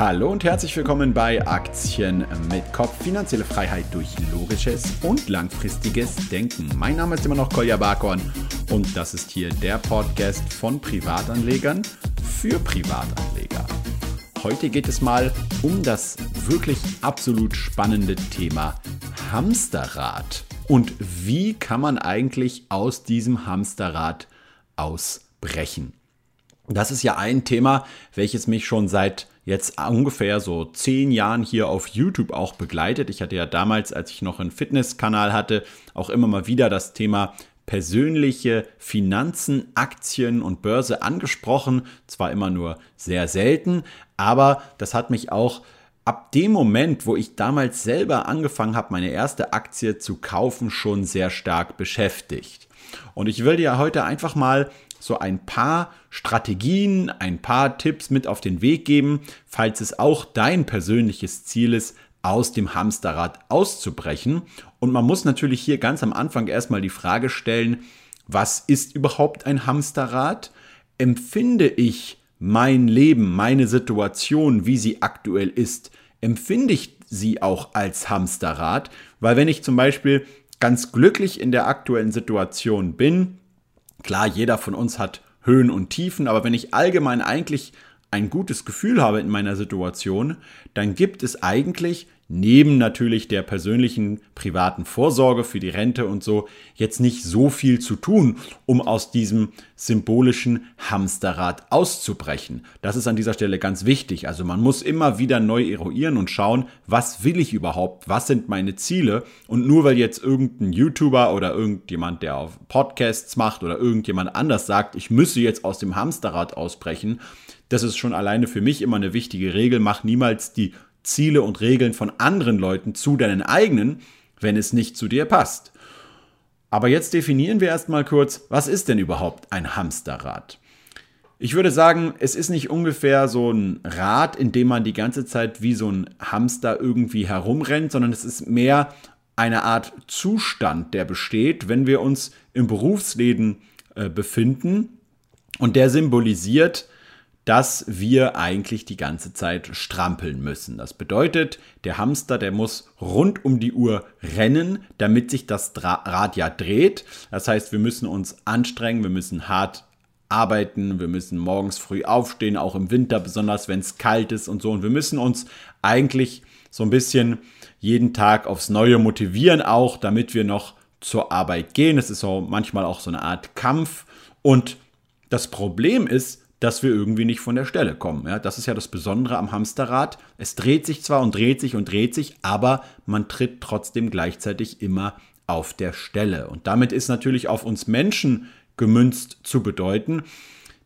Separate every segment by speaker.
Speaker 1: Hallo und herzlich willkommen bei Aktien mit Kopf. Finanzielle Freiheit durch logisches und langfristiges Denken. Mein Name ist immer noch Kolja Barkorn und das ist hier der Podcast von Privatanlegern für Privatanleger. Heute geht es mal um das wirklich absolut spannende Thema Hamsterrad. Und wie kann man eigentlich aus diesem Hamsterrad ausbrechen? Das ist ja ein Thema, welches mich schon seit jetzt ungefähr so zehn Jahren hier auf YouTube auch begleitet. Ich hatte ja damals, als ich noch einen Fitnesskanal hatte, auch immer mal wieder das Thema persönliche Finanzen, Aktien und Börse angesprochen. Zwar immer nur sehr selten, aber das hat mich auch ab dem Moment, wo ich damals selber angefangen habe, meine erste Aktie zu kaufen, schon sehr stark beschäftigt. Und ich will dir heute einfach mal so ein paar Strategien, ein paar Tipps mit auf den Weg geben, falls es auch dein persönliches Ziel ist, aus dem Hamsterrad auszubrechen. Und man muss natürlich hier ganz am Anfang erstmal die Frage stellen, was ist überhaupt ein Hamsterrad? Empfinde ich mein Leben, meine Situation, wie sie aktuell ist, empfinde ich sie auch als Hamsterrad? Weil wenn ich zum Beispiel ganz glücklich in der aktuellen Situation bin, Klar, jeder von uns hat Höhen und Tiefen, aber wenn ich allgemein eigentlich ein gutes Gefühl habe in meiner Situation, dann gibt es eigentlich neben natürlich der persönlichen privaten Vorsorge für die Rente und so jetzt nicht so viel zu tun, um aus diesem symbolischen Hamsterrad auszubrechen. Das ist an dieser Stelle ganz wichtig. Also man muss immer wieder neu eruieren und schauen, was will ich überhaupt, was sind meine Ziele und nur weil jetzt irgendein YouTuber oder irgendjemand, der auf Podcasts macht oder irgendjemand anders sagt, ich müsse jetzt aus dem Hamsterrad ausbrechen, das ist schon alleine für mich immer eine wichtige Regel. Mach niemals die Ziele und Regeln von anderen Leuten zu deinen eigenen, wenn es nicht zu dir passt. Aber jetzt definieren wir erstmal kurz, was ist denn überhaupt ein Hamsterrad? Ich würde sagen, es ist nicht ungefähr so ein Rad, in dem man die ganze Zeit wie so ein Hamster irgendwie herumrennt, sondern es ist mehr eine Art Zustand, der besteht, wenn wir uns im Berufsleben äh, befinden. Und der symbolisiert dass wir eigentlich die ganze Zeit strampeln müssen. Das bedeutet, der Hamster, der muss rund um die Uhr rennen, damit sich das Rad ja dreht. Das heißt, wir müssen uns anstrengen, wir müssen hart arbeiten, wir müssen morgens früh aufstehen, auch im Winter, besonders wenn es kalt ist und so. Und wir müssen uns eigentlich so ein bisschen jeden Tag aufs Neue motivieren, auch damit wir noch zur Arbeit gehen. Es ist so manchmal auch so eine Art Kampf. Und das Problem ist, dass wir irgendwie nicht von der Stelle kommen. Ja, das ist ja das Besondere am Hamsterrad. Es dreht sich zwar und dreht sich und dreht sich, aber man tritt trotzdem gleichzeitig immer auf der Stelle. Und damit ist natürlich auf uns Menschen gemünzt zu bedeuten,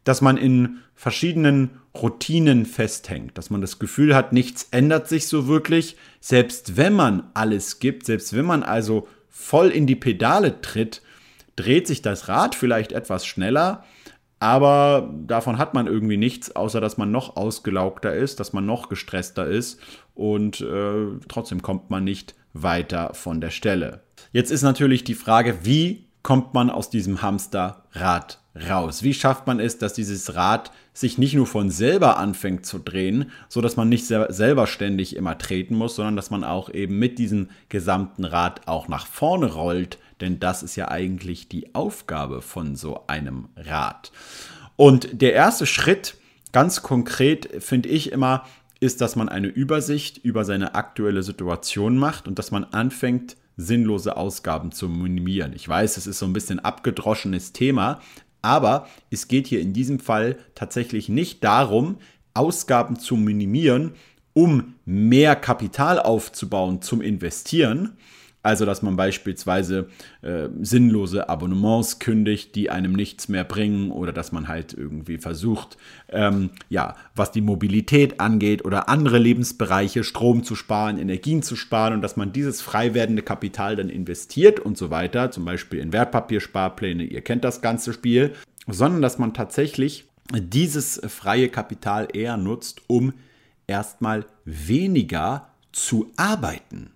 Speaker 1: dass man in verschiedenen Routinen festhängt, dass man das Gefühl hat, nichts ändert sich so wirklich, selbst wenn man alles gibt, selbst wenn man also voll in die Pedale tritt, dreht sich das Rad vielleicht etwas schneller, aber davon hat man irgendwie nichts, außer dass man noch ausgelaugter ist, dass man noch gestresster ist und äh, trotzdem kommt man nicht weiter von der Stelle. Jetzt ist natürlich die Frage, wie kommt man aus diesem Hamsterrad raus? Wie schafft man es, dass dieses Rad sich nicht nur von selber anfängt zu drehen, so dass man nicht selber ständig immer treten muss, sondern dass man auch eben mit diesem gesamten Rad auch nach vorne rollt, denn das ist ja eigentlich die Aufgabe von so einem Rad. Und der erste Schritt, ganz konkret, finde ich immer, ist, dass man eine Übersicht über seine aktuelle Situation macht und dass man anfängt, sinnlose Ausgaben zu minimieren. Ich weiß, es ist so ein bisschen abgedroschenes Thema, aber es geht hier in diesem Fall tatsächlich nicht darum, Ausgaben zu minimieren, um mehr Kapital aufzubauen zum Investieren, also, dass man beispielsweise äh, sinnlose Abonnements kündigt, die einem nichts mehr bringen, oder dass man halt irgendwie versucht, ähm, ja, was die Mobilität angeht oder andere Lebensbereiche, Strom zu sparen, Energien zu sparen und dass man dieses frei werdende Kapital dann investiert und so weiter, zum Beispiel in Wertpapiersparpläne, ihr kennt das ganze Spiel, sondern dass man tatsächlich dieses freie Kapital eher nutzt, um erstmal weniger zu arbeiten.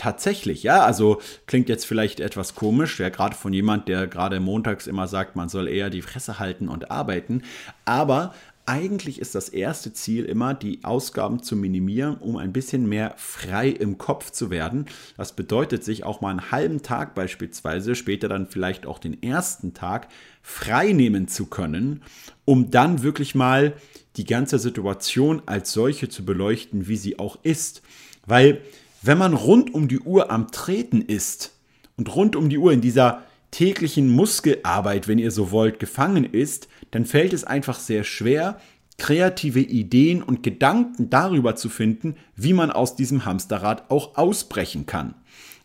Speaker 1: Tatsächlich, ja, also klingt jetzt vielleicht etwas komisch, ja, gerade von jemand, der gerade montags immer sagt, man soll eher die Fresse halten und arbeiten. Aber eigentlich ist das erste Ziel immer, die Ausgaben zu minimieren, um ein bisschen mehr frei im Kopf zu werden. Das bedeutet, sich auch mal einen halben Tag beispielsweise, später dann vielleicht auch den ersten Tag, frei nehmen zu können, um dann wirklich mal die ganze Situation als solche zu beleuchten, wie sie auch ist. Weil wenn man rund um die Uhr am Treten ist und rund um die Uhr in dieser täglichen Muskelarbeit, wenn ihr so wollt, gefangen ist, dann fällt es einfach sehr schwer, kreative Ideen und Gedanken darüber zu finden, wie man aus diesem Hamsterrad auch ausbrechen kann.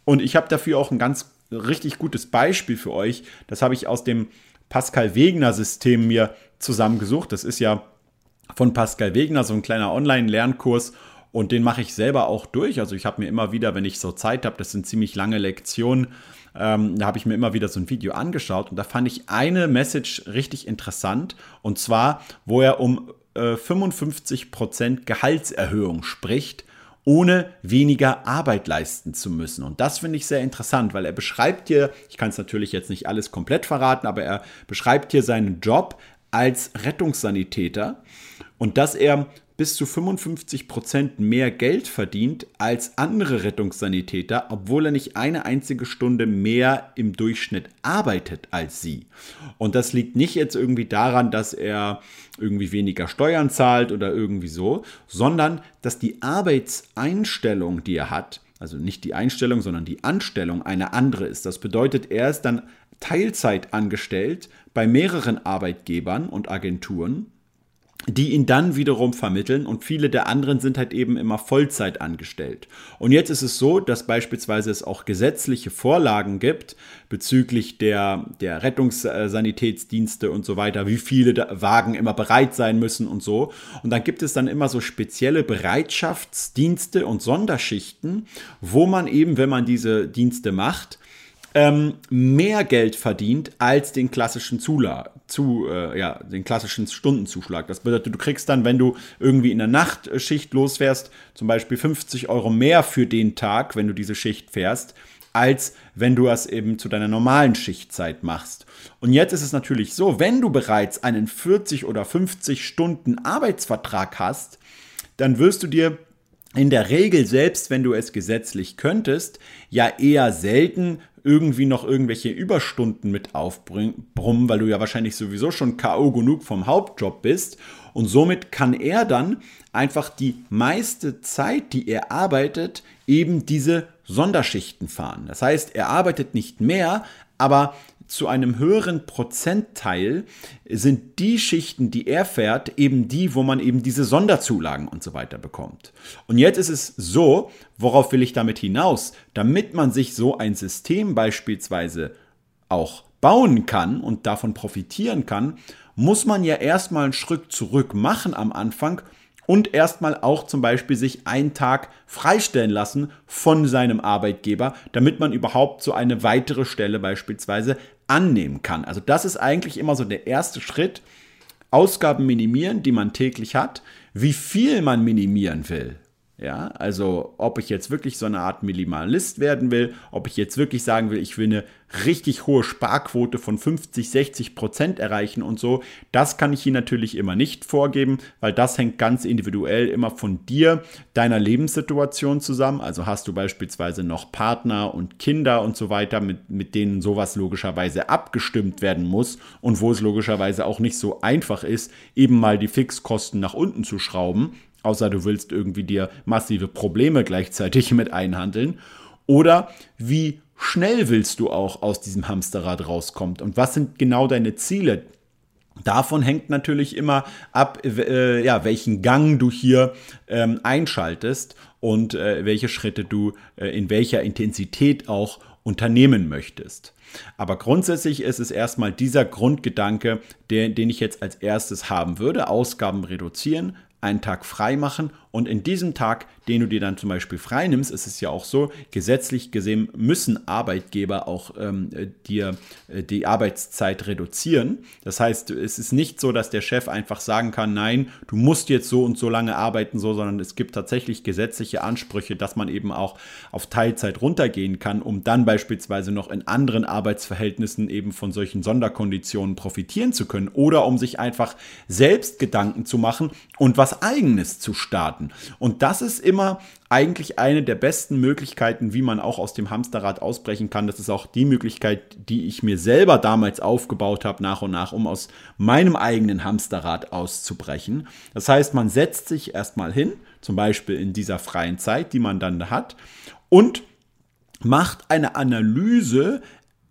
Speaker 1: Und ich habe dafür auch ein ganz richtig gutes Beispiel für euch. Das habe ich aus dem Pascal Wegner System mir zusammengesucht. Das ist ja von Pascal Wegner so ein kleiner Online-Lernkurs und den mache ich selber auch durch. Also ich habe mir immer wieder, wenn ich so Zeit habe, das sind ziemlich lange Lektionen, ähm, da habe ich mir immer wieder so ein Video angeschaut und da fand ich eine Message richtig interessant und zwar, wo er um äh, 55% Gehaltserhöhung spricht ohne weniger Arbeit leisten zu müssen. Und das finde ich sehr interessant, weil er beschreibt hier, ich kann es natürlich jetzt nicht alles komplett verraten, aber er beschreibt hier seinen Job als Rettungssanitäter und dass er bis zu 55 Prozent mehr Geld verdient als andere Rettungssanitäter, obwohl er nicht eine einzige Stunde mehr im Durchschnitt arbeitet als sie. Und das liegt nicht jetzt irgendwie daran, dass er irgendwie weniger Steuern zahlt oder irgendwie so, sondern dass die Arbeitseinstellung, die er hat, also nicht die Einstellung, sondern die Anstellung eine andere ist. Das bedeutet, er ist dann Teilzeit angestellt bei mehreren Arbeitgebern und Agenturen die ihn dann wiederum vermitteln und viele der anderen sind halt eben immer Vollzeit angestellt. Und jetzt ist es so, dass beispielsweise es auch gesetzliche Vorlagen gibt bezüglich der, der Rettungssanitätsdienste und so weiter, wie viele Wagen immer bereit sein müssen und so. Und dann gibt es dann immer so spezielle Bereitschaftsdienste und Sonderschichten, wo man eben, wenn man diese Dienste macht, ähm, mehr Geld verdient als den klassischen Zula zu, äh, ja, den klassischen Stundenzuschlag. Das bedeutet, du kriegst dann, wenn du irgendwie in der Nachtschicht losfährst, zum Beispiel 50 Euro mehr für den Tag, wenn du diese Schicht fährst, als wenn du es eben zu deiner normalen Schichtzeit machst. Und jetzt ist es natürlich so, wenn du bereits einen 40 oder 50 Stunden Arbeitsvertrag hast, dann wirst du dir in der Regel, selbst wenn du es gesetzlich könntest, ja eher selten irgendwie noch irgendwelche Überstunden mit aufbrummen, weil du ja wahrscheinlich sowieso schon K.O. genug vom Hauptjob bist. Und somit kann er dann einfach die meiste Zeit, die er arbeitet, eben diese Sonderschichten fahren. Das heißt, er arbeitet nicht mehr, aber zu einem höheren Prozentteil sind die Schichten, die er fährt, eben die, wo man eben diese Sonderzulagen und so weiter bekommt. Und jetzt ist es so, worauf will ich damit hinaus? Damit man sich so ein System beispielsweise auch bauen kann und davon profitieren kann, muss man ja erstmal einen Schritt zurück machen am Anfang und erstmal auch zum Beispiel sich einen Tag freistellen lassen von seinem Arbeitgeber, damit man überhaupt so eine weitere Stelle beispielsweise annehmen kann. Also das ist eigentlich immer so der erste Schritt. Ausgaben minimieren, die man täglich hat, wie viel man minimieren will. Ja, also ob ich jetzt wirklich so eine Art Minimalist werden will, ob ich jetzt wirklich sagen will, ich will eine richtig hohe Sparquote von 50, 60 Prozent erreichen und so, das kann ich hier natürlich immer nicht vorgeben, weil das hängt ganz individuell immer von dir, deiner Lebenssituation zusammen. Also hast du beispielsweise noch Partner und Kinder und so weiter, mit, mit denen sowas logischerweise abgestimmt werden muss und wo es logischerweise auch nicht so einfach ist, eben mal die Fixkosten nach unten zu schrauben außer du willst irgendwie dir massive Probleme gleichzeitig mit einhandeln. Oder wie schnell willst du auch aus diesem Hamsterrad rauskommen und was sind genau deine Ziele? Davon hängt natürlich immer ab, äh, ja, welchen Gang du hier ähm, einschaltest und äh, welche Schritte du äh, in welcher Intensität auch unternehmen möchtest. Aber grundsätzlich ist es erstmal dieser Grundgedanke, den, den ich jetzt als erstes haben würde. Ausgaben reduzieren, einen Tag frei machen Und in diesem Tag, den du dir dann zum Beispiel freinimmst, ist es ja auch so, gesetzlich gesehen müssen Arbeitgeber auch ähm, dir äh, die Arbeitszeit reduzieren. Das heißt, es ist nicht so, dass der Chef einfach sagen kann, nein, du musst jetzt so und so lange arbeiten, so, sondern es gibt tatsächlich gesetzliche Ansprüche, dass man eben auch auf Teilzeit runtergehen kann, um dann beispielsweise noch in anderen Arbeitsverhältnissen eben von solchen Sonderkonditionen profitieren zu können oder um sich einfach selbst Gedanken zu machen und was eigenes zu starten. Und das ist immer eigentlich eine der besten Möglichkeiten, wie man auch aus dem Hamsterrad ausbrechen kann. Das ist auch die Möglichkeit, die ich mir selber damals aufgebaut habe, nach und nach, um aus meinem eigenen Hamsterrad auszubrechen. Das heißt, man setzt sich erstmal hin, zum Beispiel in dieser freien Zeit, die man dann hat, und macht eine Analyse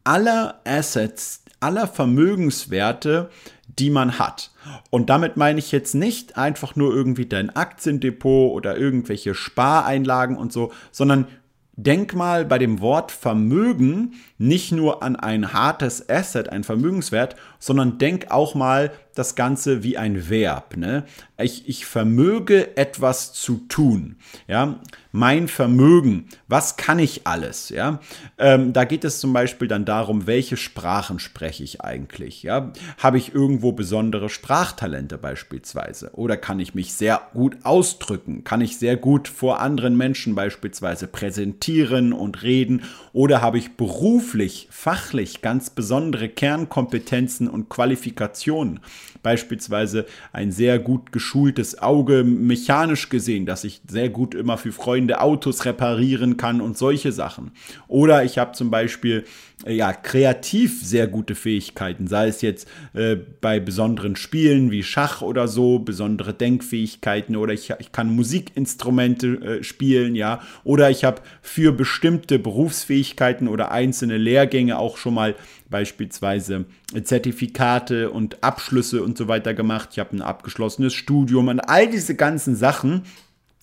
Speaker 1: aller Assets, aller Vermögenswerte, die man hat. Und damit meine ich jetzt nicht einfach nur irgendwie dein Aktiendepot oder irgendwelche Spareinlagen und so, sondern denk mal bei dem Wort Vermögen nicht nur an ein hartes Asset, ein Vermögenswert, sondern denk auch mal das Ganze wie ein Verb. Ne? Ich, ich vermöge etwas zu tun. Ja? Mein Vermögen, was kann ich alles? Ja? Ähm, da geht es zum Beispiel dann darum, welche Sprachen spreche ich eigentlich? Ja? Habe ich irgendwo besondere Sprachtalente beispielsweise? Oder kann ich mich sehr gut ausdrücken? Kann ich sehr gut vor anderen Menschen beispielsweise präsentieren und reden? Oder habe ich beruflich, fachlich ganz besondere Kernkompetenzen und Qualifikationen? Beispielsweise ein sehr gut geschultes Auge mechanisch gesehen, dass ich sehr gut immer für Freunde Autos reparieren kann und solche Sachen. Oder ich habe zum Beispiel ja, kreativ sehr gute Fähigkeiten, sei es jetzt äh, bei besonderen Spielen wie Schach oder so, besondere Denkfähigkeiten oder ich, ich kann Musikinstrumente äh, spielen, ja, oder ich habe für bestimmte Berufsfähigkeiten oder einzelne Lehrgänge auch schon mal beispielsweise Zertifikate und Abschlüsse und so weiter gemacht. Ich habe ein abgeschlossenes Studium und all diese ganzen Sachen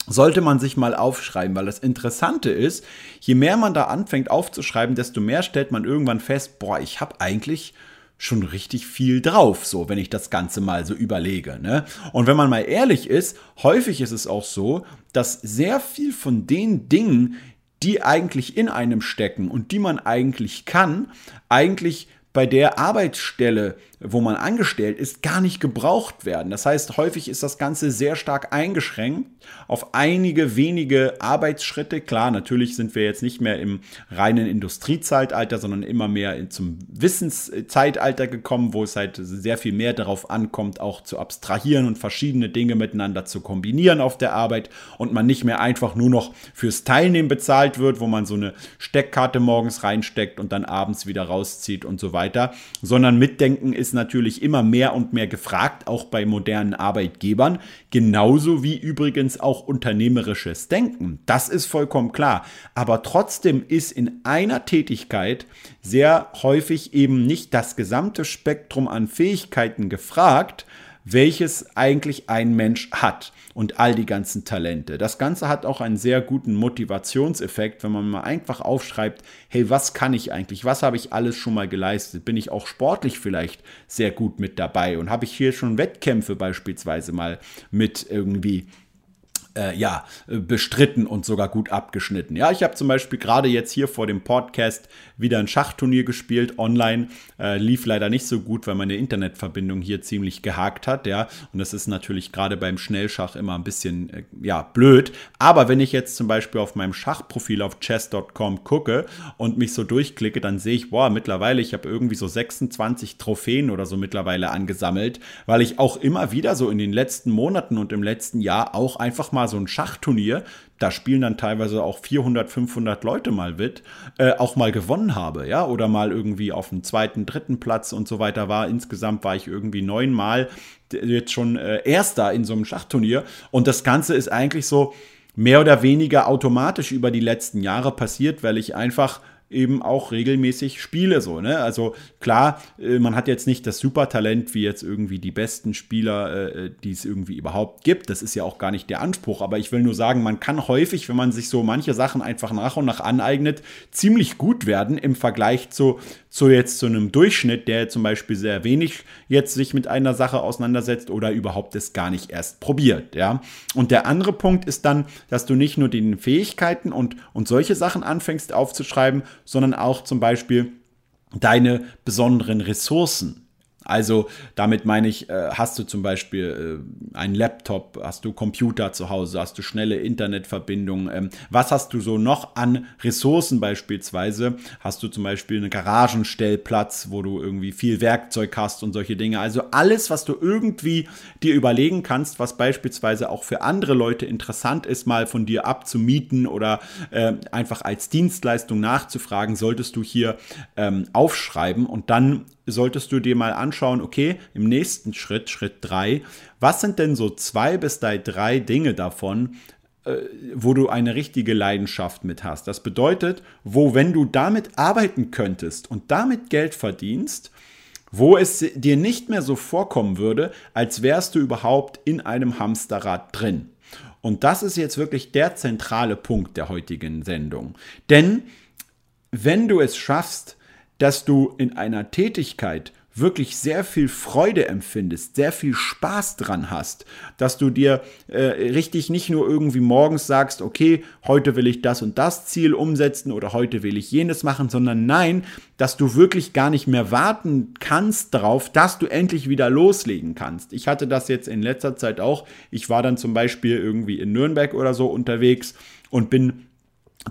Speaker 1: sollte man sich mal aufschreiben, weil das Interessante ist, je mehr man da anfängt aufzuschreiben, desto mehr stellt man irgendwann fest, boah, ich habe eigentlich schon richtig viel drauf, so wenn ich das Ganze mal so überlege. Ne? Und wenn man mal ehrlich ist, häufig ist es auch so, dass sehr viel von den Dingen, die eigentlich in einem stecken und die man eigentlich kann, eigentlich bei der Arbeitsstelle, wo man angestellt ist, gar nicht gebraucht werden. Das heißt, häufig ist das Ganze sehr stark eingeschränkt auf einige wenige Arbeitsschritte. Klar, natürlich sind wir jetzt nicht mehr im reinen Industriezeitalter, sondern immer mehr zum Wissenszeitalter gekommen, wo es halt sehr viel mehr darauf ankommt, auch zu abstrahieren und verschiedene Dinge miteinander zu kombinieren auf der Arbeit und man nicht mehr einfach nur noch fürs Teilnehmen bezahlt wird, wo man so eine Steckkarte morgens reinsteckt und dann abends wieder rauszieht und so weiter weiter, sondern Mitdenken ist natürlich immer mehr und mehr gefragt, auch bei modernen Arbeitgebern, genauso wie übrigens auch unternehmerisches Denken. Das ist vollkommen klar. Aber trotzdem ist in einer Tätigkeit sehr häufig eben nicht das gesamte Spektrum an Fähigkeiten gefragt, welches eigentlich ein Mensch hat und all die ganzen Talente. Das Ganze hat auch einen sehr guten Motivationseffekt, wenn man mal einfach aufschreibt, hey, was kann ich eigentlich? Was habe ich alles schon mal geleistet? Bin ich auch sportlich vielleicht sehr gut mit dabei? Und habe ich hier schon Wettkämpfe beispielsweise mal mit irgendwie äh, ja, bestritten und sogar gut abgeschnitten. Ja, ich habe zum Beispiel gerade jetzt hier vor dem Podcast wieder ein Schachturnier gespielt, online. Äh, lief leider nicht so gut, weil meine Internetverbindung hier ziemlich gehakt hat, ja. Und das ist natürlich gerade beim Schnellschach immer ein bisschen, äh, ja, blöd. Aber wenn ich jetzt zum Beispiel auf meinem Schachprofil auf chess.com gucke und mich so durchklicke, dann sehe ich, boah, mittlerweile, ich habe irgendwie so 26 Trophäen oder so mittlerweile angesammelt, weil ich auch immer wieder so in den letzten Monaten und im letzten Jahr auch einfach mal mal so ein Schachturnier, da spielen dann teilweise auch 400, 500 Leute mal mit, äh, auch mal gewonnen habe, ja, oder mal irgendwie auf dem zweiten, dritten Platz und so weiter war. Insgesamt war ich irgendwie neunmal jetzt schon äh, Erster in so einem Schachturnier und das Ganze ist eigentlich so mehr oder weniger automatisch über die letzten Jahre passiert, weil ich einfach eben auch regelmäßig spiele. So, ne? Also klar, äh, man hat jetzt nicht das Supertalent wie jetzt irgendwie die besten Spieler, äh, die es irgendwie überhaupt gibt. Das ist ja auch gar nicht der Anspruch. Aber ich will nur sagen, man kann häufig, wenn man sich so manche Sachen einfach nach und nach aneignet, ziemlich gut werden im Vergleich zu, zu jetzt zu einem Durchschnitt, der zum Beispiel sehr wenig jetzt sich mit einer Sache auseinandersetzt oder überhaupt es gar nicht erst probiert. Ja? Und der andere Punkt ist dann, dass du nicht nur die Fähigkeiten und, und solche Sachen anfängst aufzuschreiben, sondern auch zum Beispiel deine besonderen Ressourcen. Also damit meine ich, äh, hast du zum Beispiel äh, einen Laptop, hast du Computer zu Hause, hast du schnelle Internetverbindungen, ähm, was hast du so noch an Ressourcen beispielsweise? Hast du zum Beispiel einen Garagenstellplatz, wo du irgendwie viel Werkzeug hast und solche Dinge. Also alles, was du irgendwie dir überlegen kannst, was beispielsweise auch für andere Leute interessant ist, mal von dir abzumieten oder äh, einfach als Dienstleistung nachzufragen, solltest du hier ähm, aufschreiben und dann solltest du dir mal anschauen, okay, im nächsten Schritt, Schritt 3, was sind denn so zwei bis drei Dinge davon, äh, wo du eine richtige Leidenschaft mit hast. Das bedeutet, wo, wenn du damit arbeiten könntest und damit Geld verdienst, wo es dir nicht mehr so vorkommen würde, als wärst du überhaupt in einem Hamsterrad drin. Und das ist jetzt wirklich der zentrale Punkt der heutigen Sendung. Denn wenn du es schaffst, dass du in einer Tätigkeit wirklich sehr viel Freude empfindest, sehr viel Spaß dran hast, dass du dir äh, richtig nicht nur irgendwie morgens sagst, okay, heute will ich das und das Ziel umsetzen oder heute will ich jenes machen, sondern nein, dass du wirklich gar nicht mehr warten kannst darauf, dass du endlich wieder loslegen kannst. Ich hatte das jetzt in letzter Zeit auch. Ich war dann zum Beispiel irgendwie in Nürnberg oder so unterwegs und bin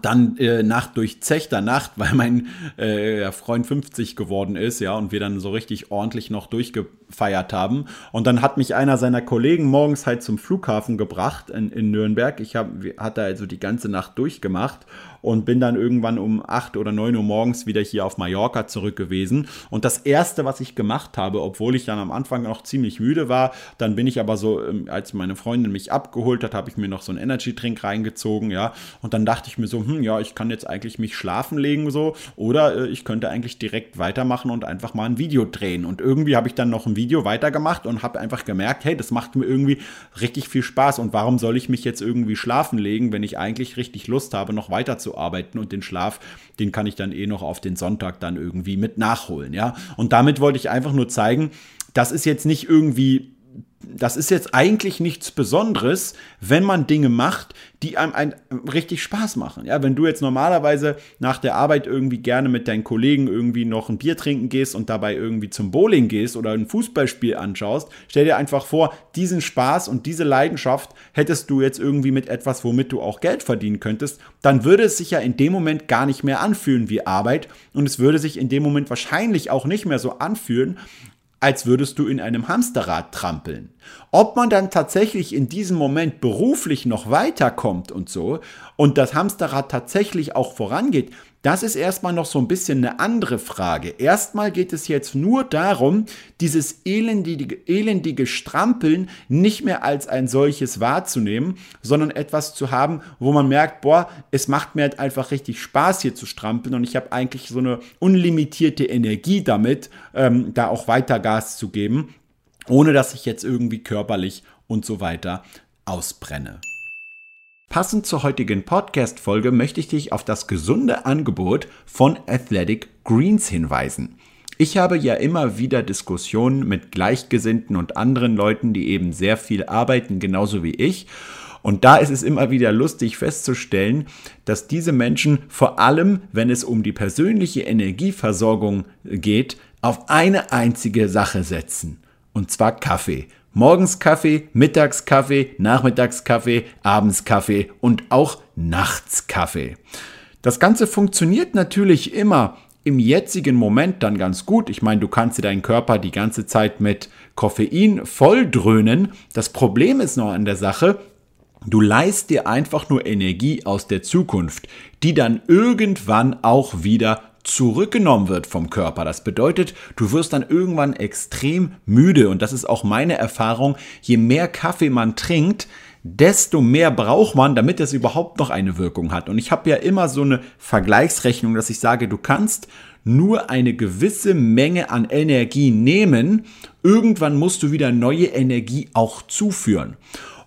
Speaker 1: dann äh, Nacht durchzechter Nacht, weil mein äh, Freund 50 geworden ist, ja, und wir dann so richtig ordentlich noch durchgefeiert haben. Und dann hat mich einer seiner Kollegen morgens halt zum Flughafen gebracht in, in Nürnberg. Ich hab, hatte also die ganze Nacht durchgemacht und bin dann irgendwann um 8 oder 9 Uhr morgens wieder hier auf Mallorca zurück gewesen. Und das erste, was ich gemacht habe, obwohl ich dann am Anfang noch ziemlich müde war, dann bin ich aber so, ähm, als meine Freundin mich abgeholt hat, habe ich mir noch so einen Energy Drink reingezogen, ja. Und dann dachte ich mir so, hm, ja, ich kann jetzt eigentlich mich schlafen legen so oder äh, ich könnte eigentlich direkt weitermachen und einfach mal ein Video drehen. Und irgendwie habe ich dann noch ein Video weitergemacht und habe einfach gemerkt, hey, das macht mir irgendwie richtig viel Spaß. Und warum soll ich mich jetzt irgendwie schlafen legen, wenn ich eigentlich richtig Lust habe, noch weiter zu arbeiten und den Schlaf, den kann ich dann eh noch auf den Sonntag dann irgendwie mit nachholen, ja. Und damit wollte ich einfach nur zeigen, das ist jetzt nicht irgendwie das ist jetzt eigentlich nichts Besonderes, wenn man Dinge macht, die einem, einem richtig Spaß machen. Ja, wenn du jetzt normalerweise nach der Arbeit irgendwie gerne mit deinen Kollegen irgendwie noch ein Bier trinken gehst und dabei irgendwie zum Bowling gehst oder ein Fußballspiel anschaust, stell dir einfach vor, diesen Spaß und diese Leidenschaft hättest du jetzt irgendwie mit etwas, womit du auch Geld verdienen könntest, dann würde es sich ja in dem Moment gar nicht mehr anfühlen wie Arbeit und es würde sich in dem Moment wahrscheinlich auch nicht mehr so anfühlen, als würdest du in einem Hamsterrad trampeln. Ob man dann tatsächlich in diesem Moment beruflich noch weiterkommt und so und das Hamsterrad tatsächlich auch vorangeht, das ist erstmal noch so ein bisschen eine andere Frage. Erstmal geht es jetzt nur darum, dieses elendige, elendige Strampeln nicht mehr als ein solches wahrzunehmen, sondern etwas zu haben, wo man merkt, boah, es macht mir halt einfach richtig Spaß hier zu strampeln und ich habe eigentlich so eine unlimitierte Energie damit, ähm, da auch weiter Gas zu geben, ohne dass ich jetzt irgendwie körperlich und so weiter ausbrenne. Passend zur heutigen Podcast-Folge möchte ich dich auf das gesunde Angebot von Athletic Greens hinweisen. Ich habe ja immer wieder Diskussionen mit Gleichgesinnten und anderen Leuten, die eben sehr viel arbeiten, genauso wie ich. Und da ist es immer wieder lustig festzustellen, dass diese Menschen vor allem, wenn es um die persönliche Energieversorgung geht, auf eine einzige Sache setzen. Und zwar Kaffee. Morgens Kaffee, mittags Kaffee, nachmittags Kaffee, abends Kaffee und auch nachts Kaffee. Das Ganze funktioniert natürlich immer im jetzigen Moment dann ganz gut. Ich meine, du kannst dir deinen Körper die ganze Zeit mit Koffein volldröhnen. Das Problem ist noch an der Sache, du leist dir einfach nur Energie aus der Zukunft, die dann irgendwann auch wieder zurückgenommen wird vom Körper. Das bedeutet, du wirst dann irgendwann extrem müde und das ist auch meine Erfahrung. Je mehr Kaffee man trinkt, desto mehr braucht man, damit es überhaupt noch eine Wirkung hat. Und ich habe ja immer so eine Vergleichsrechnung, dass ich sage, du kannst nur eine gewisse Menge an Energie nehmen, irgendwann musst du wieder neue Energie auch zuführen.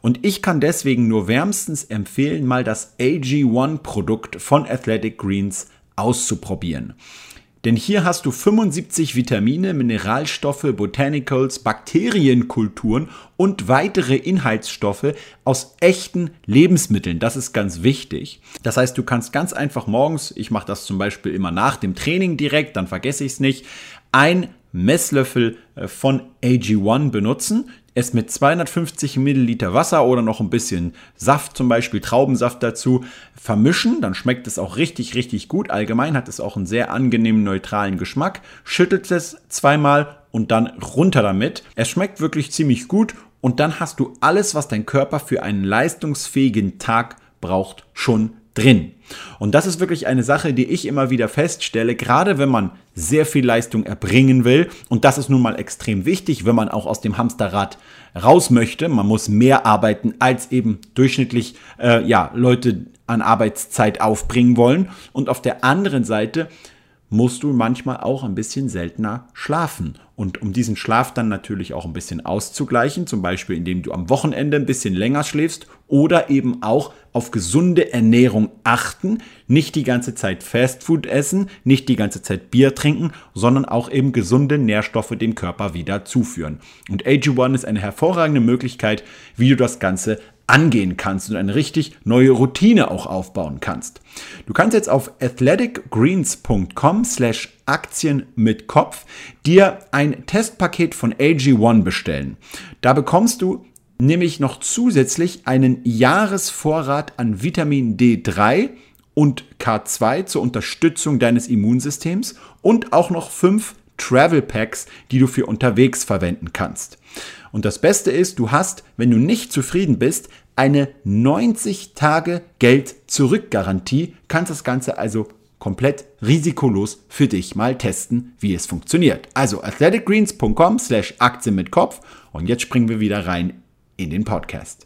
Speaker 1: Und ich kann deswegen nur wärmstens empfehlen, mal das AG1-Produkt von Athletic Greens auszuprobieren. Denn hier hast du 75 Vitamine, Mineralstoffe, Botanicals, Bakterienkulturen und weitere Inhaltsstoffe aus echten Lebensmitteln. Das ist ganz wichtig. Das heißt, du kannst ganz einfach morgens, ich mache das zum Beispiel immer nach dem Training direkt, dann vergesse ich es nicht, ein Messlöffel äh, von AG1 benutzen es mit 250 Milliliter Wasser oder noch ein bisschen Saft, zum Beispiel Traubensaft dazu, vermischen. Dann schmeckt es auch richtig, richtig gut. Allgemein hat es auch einen sehr angenehmen, neutralen Geschmack. Schüttelt es zweimal und dann runter damit. Es schmeckt wirklich ziemlich gut und dann hast du alles, was dein Körper für einen leistungsfähigen Tag braucht, schon drin. Und das ist wirklich eine Sache, die ich immer wieder feststelle, gerade wenn man sehr viel Leistung erbringen will. Und das ist nun mal extrem wichtig, wenn man auch aus dem Hamsterrad raus möchte. Man muss mehr arbeiten, als eben durchschnittlich äh, ja, Leute an Arbeitszeit aufbringen wollen. Und auf der anderen Seite musst du manchmal auch ein bisschen seltener schlafen. Und um diesen Schlaf dann natürlich auch ein bisschen auszugleichen, zum Beispiel indem du am Wochenende ein bisschen länger schläfst oder eben auch auf gesunde Ernährung achten, nicht die ganze Zeit Fastfood essen, nicht die ganze Zeit Bier trinken, sondern auch eben gesunde Nährstoffe dem Körper wieder zuführen. Und AG1 ist eine hervorragende Möglichkeit, wie du das Ganze angehen kannst und eine richtig neue Routine auch aufbauen kannst. Du kannst jetzt auf athleticgreens.com slash Aktien mit Kopf dir ein Testpaket von AG1 bestellen. Da bekommst du nämlich noch zusätzlich einen Jahresvorrat an Vitamin D3 und K2 zur Unterstützung deines Immunsystems und auch noch fünf Travel Packs, die du für unterwegs verwenden kannst. Und das Beste ist, du hast, wenn du nicht zufrieden bist, eine 90 Tage Geld zurück Garantie, kannst das Ganze also komplett risikolos für dich mal testen, wie es funktioniert. Also athleticgreens.com slash Aktien mit Kopf und jetzt springen wir wieder rein in den Podcast.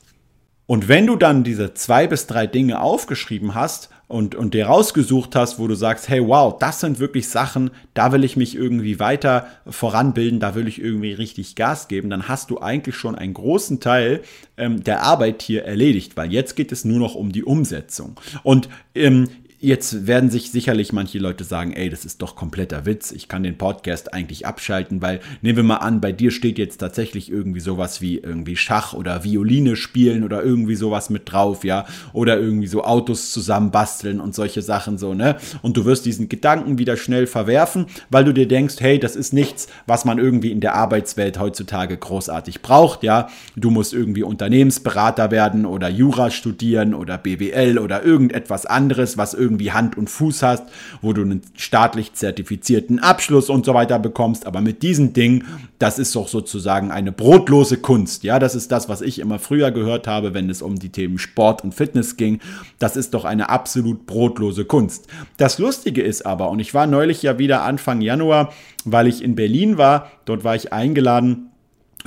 Speaker 1: Und wenn du dann diese zwei bis drei Dinge aufgeschrieben hast und, und dir rausgesucht hast, wo du sagst, hey, wow, das sind wirklich Sachen, da will ich mich irgendwie weiter voranbilden, da will ich irgendwie richtig Gas geben, dann hast du eigentlich schon einen großen Teil ähm, der Arbeit hier erledigt, weil jetzt geht es nur noch um die Umsetzung. Und ähm, Jetzt werden sich sicherlich manche Leute sagen, ey, das ist doch kompletter Witz. Ich kann den Podcast eigentlich abschalten, weil nehmen wir mal an, bei dir steht jetzt tatsächlich irgendwie sowas wie irgendwie Schach oder Violine spielen oder irgendwie sowas mit drauf, ja, oder irgendwie so Autos zusammenbasteln und solche Sachen so, ne? Und du wirst diesen Gedanken wieder schnell verwerfen, weil du dir denkst, hey, das ist nichts, was man irgendwie in der Arbeitswelt heutzutage großartig braucht, ja? Du musst irgendwie Unternehmensberater werden oder Jura studieren oder BWL oder irgendetwas anderes, was irgendwie irgendwie Hand und Fuß hast, wo du einen staatlich zertifizierten Abschluss und so weiter bekommst. Aber mit diesen Dingen, das ist doch sozusagen eine brotlose Kunst. Ja, das ist das, was ich immer früher gehört habe, wenn es um die Themen Sport und Fitness ging. Das ist doch eine absolut brotlose Kunst. Das Lustige ist aber, und ich war neulich ja wieder Anfang Januar, weil ich in Berlin war, dort war ich eingeladen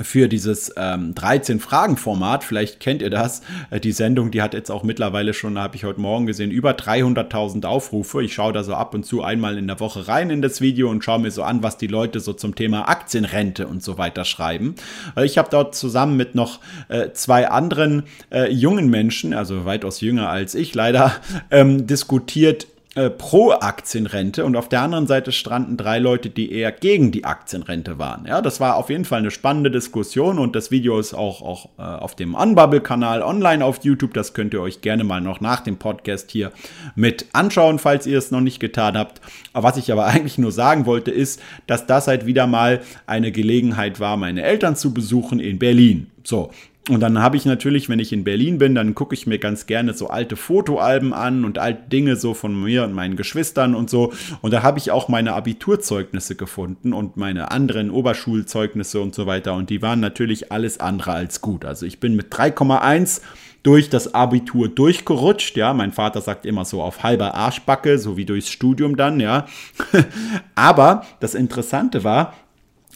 Speaker 1: für dieses ähm, 13-Fragen-Format. Vielleicht kennt ihr das. Äh, die Sendung, die hat jetzt auch mittlerweile schon, habe ich heute Morgen gesehen, über 300.000 Aufrufe. Ich schaue da so ab und zu einmal in der Woche rein in das Video und schaue mir so an, was die Leute so zum Thema Aktienrente und so weiter schreiben. Äh, ich habe dort zusammen mit noch äh, zwei anderen äh, jungen Menschen, also weitaus jünger als ich leider, ähm, diskutiert, äh, pro Aktienrente und auf der anderen Seite stranden drei Leute, die eher gegen die Aktienrente waren. Ja, das war auf jeden Fall eine spannende Diskussion und das Video ist auch, auch äh, auf dem Unbubble-Kanal online auf YouTube. Das könnt ihr euch gerne mal noch nach dem Podcast hier mit anschauen, falls ihr es noch nicht getan habt. Was ich aber eigentlich nur sagen wollte, ist, dass das halt wieder mal eine Gelegenheit war, meine Eltern zu besuchen in Berlin. So, und dann habe ich natürlich, wenn ich in Berlin bin, dann gucke ich mir ganz gerne so alte Fotoalben an und alte Dinge so von mir und meinen Geschwistern und so. Und da habe ich auch meine Abiturzeugnisse gefunden und meine anderen Oberschulzeugnisse und so weiter. Und die waren natürlich alles andere als gut. Also ich bin mit 3,1 durch das Abitur durchgerutscht, ja. Mein Vater sagt immer so auf halber Arschbacke, so wie durchs Studium dann, ja. Aber das Interessante war,